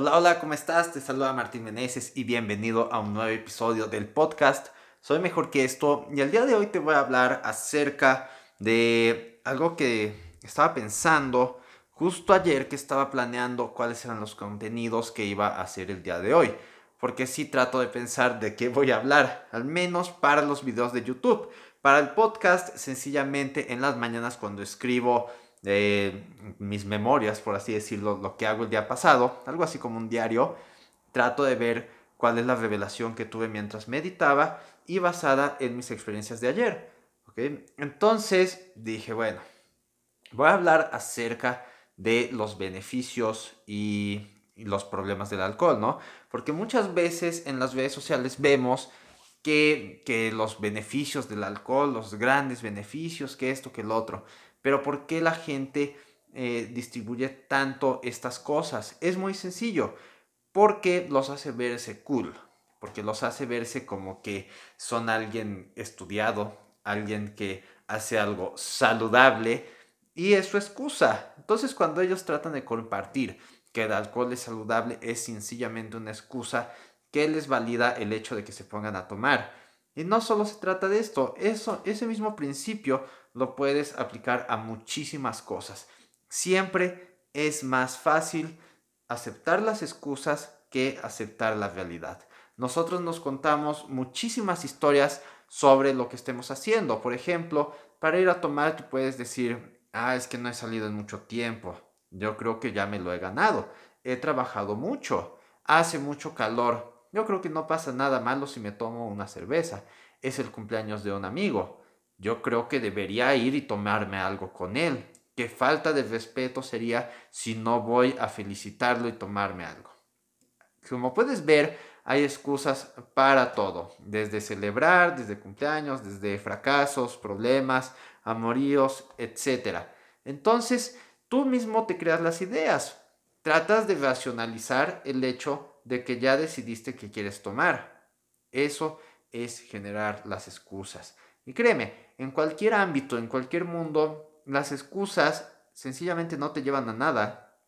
Hola, hola, ¿cómo estás? Te saluda Martín Meneses y bienvenido a un nuevo episodio del podcast Soy Mejor que esto y el día de hoy te voy a hablar acerca de algo que estaba pensando justo ayer que estaba planeando cuáles eran los contenidos que iba a hacer el día de hoy. Porque sí trato de pensar de qué voy a hablar, al menos para los videos de YouTube. Para el podcast, sencillamente en las mañanas cuando escribo de mis memorias, por así decirlo, lo que hago el día pasado, algo así como un diario, trato de ver cuál es la revelación que tuve mientras meditaba y basada en mis experiencias de ayer. ¿okay? Entonces dije, bueno, voy a hablar acerca de los beneficios y los problemas del alcohol, ¿no? Porque muchas veces en las redes sociales vemos que, que los beneficios del alcohol, los grandes beneficios, que esto, que el otro. Pero ¿por qué la gente eh, distribuye tanto estas cosas? Es muy sencillo, porque los hace verse cool, porque los hace verse como que son alguien estudiado, alguien que hace algo saludable y es su excusa. Entonces cuando ellos tratan de compartir que el alcohol es saludable es sencillamente una excusa que les valida el hecho de que se pongan a tomar. Y no solo se trata de esto, eso, ese mismo principio lo puedes aplicar a muchísimas cosas. Siempre es más fácil aceptar las excusas que aceptar la realidad. Nosotros nos contamos muchísimas historias sobre lo que estemos haciendo. Por ejemplo, para ir a tomar tú puedes decir, ah, es que no he salido en mucho tiempo. Yo creo que ya me lo he ganado. He trabajado mucho. Hace mucho calor. Yo creo que no pasa nada malo si me tomo una cerveza. Es el cumpleaños de un amigo yo creo que debería ir y tomarme algo con él. Qué falta de respeto sería si no voy a felicitarlo y tomarme algo. Como puedes ver, hay excusas para todo, desde celebrar, desde cumpleaños, desde fracasos, problemas, amoríos, etc. Entonces, tú mismo te creas las ideas. Tratas de racionalizar el hecho de que ya decidiste que quieres tomar. Eso es generar las excusas. Y créeme, en cualquier ámbito, en cualquier mundo, las excusas sencillamente no te llevan a nada.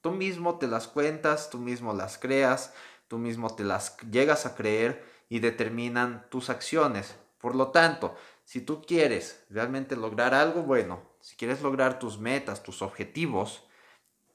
Tú mismo te las cuentas, tú mismo las creas, tú mismo te las llegas a creer y determinan tus acciones. Por lo tanto, si tú quieres realmente lograr algo bueno, si quieres lograr tus metas, tus objetivos,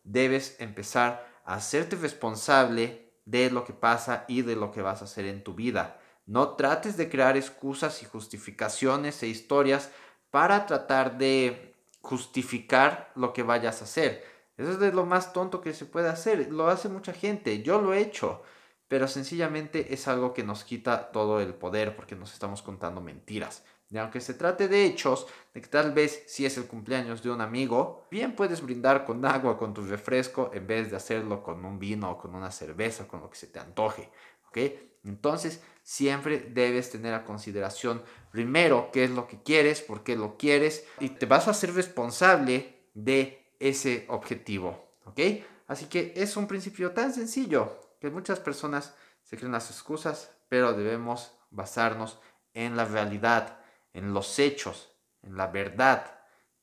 debes empezar a hacerte responsable de lo que pasa y de lo que vas a hacer en tu vida. No trates de crear excusas y justificaciones e historias para tratar de justificar lo que vayas a hacer. Eso es de lo más tonto que se puede hacer. Lo hace mucha gente. Yo lo he hecho. Pero sencillamente es algo que nos quita todo el poder porque nos estamos contando mentiras. Aunque se trate de hechos, de que tal vez si es el cumpleaños de un amigo, bien puedes brindar con agua, con tu refresco, en vez de hacerlo con un vino o con una cerveza, con lo que se te antoje. ¿Ok? Entonces, siempre debes tener a consideración primero qué es lo que quieres, por qué lo quieres y te vas a ser responsable de ese objetivo, ¿ok? Así que es un principio tan sencillo que muchas personas se creen las excusas, pero debemos basarnos en la realidad, en los hechos, en la verdad,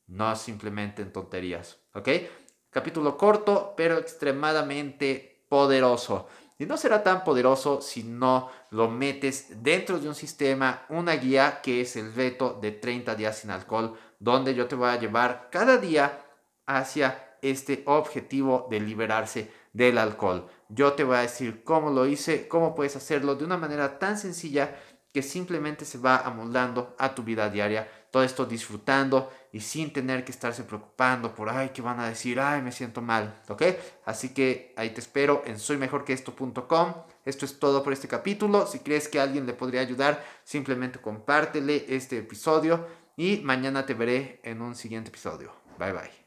no simplemente en tonterías, ¿ok? Capítulo corto, pero extremadamente poderoso. Y no será tan poderoso si no lo metes dentro de un sistema, una guía que es el reto de 30 días sin alcohol, donde yo te voy a llevar cada día hacia este objetivo de liberarse del alcohol. Yo te voy a decir cómo lo hice, cómo puedes hacerlo de una manera tan sencilla que simplemente se va amoldando a tu vida diaria. Todo esto disfrutando y sin tener que estarse preocupando por, ay, ¿qué van a decir? Ay, me siento mal, ¿ok? Así que ahí te espero en soymejorqueesto.com. Esto es todo por este capítulo. Si crees que alguien le podría ayudar, simplemente compártele este episodio y mañana te veré en un siguiente episodio. Bye bye.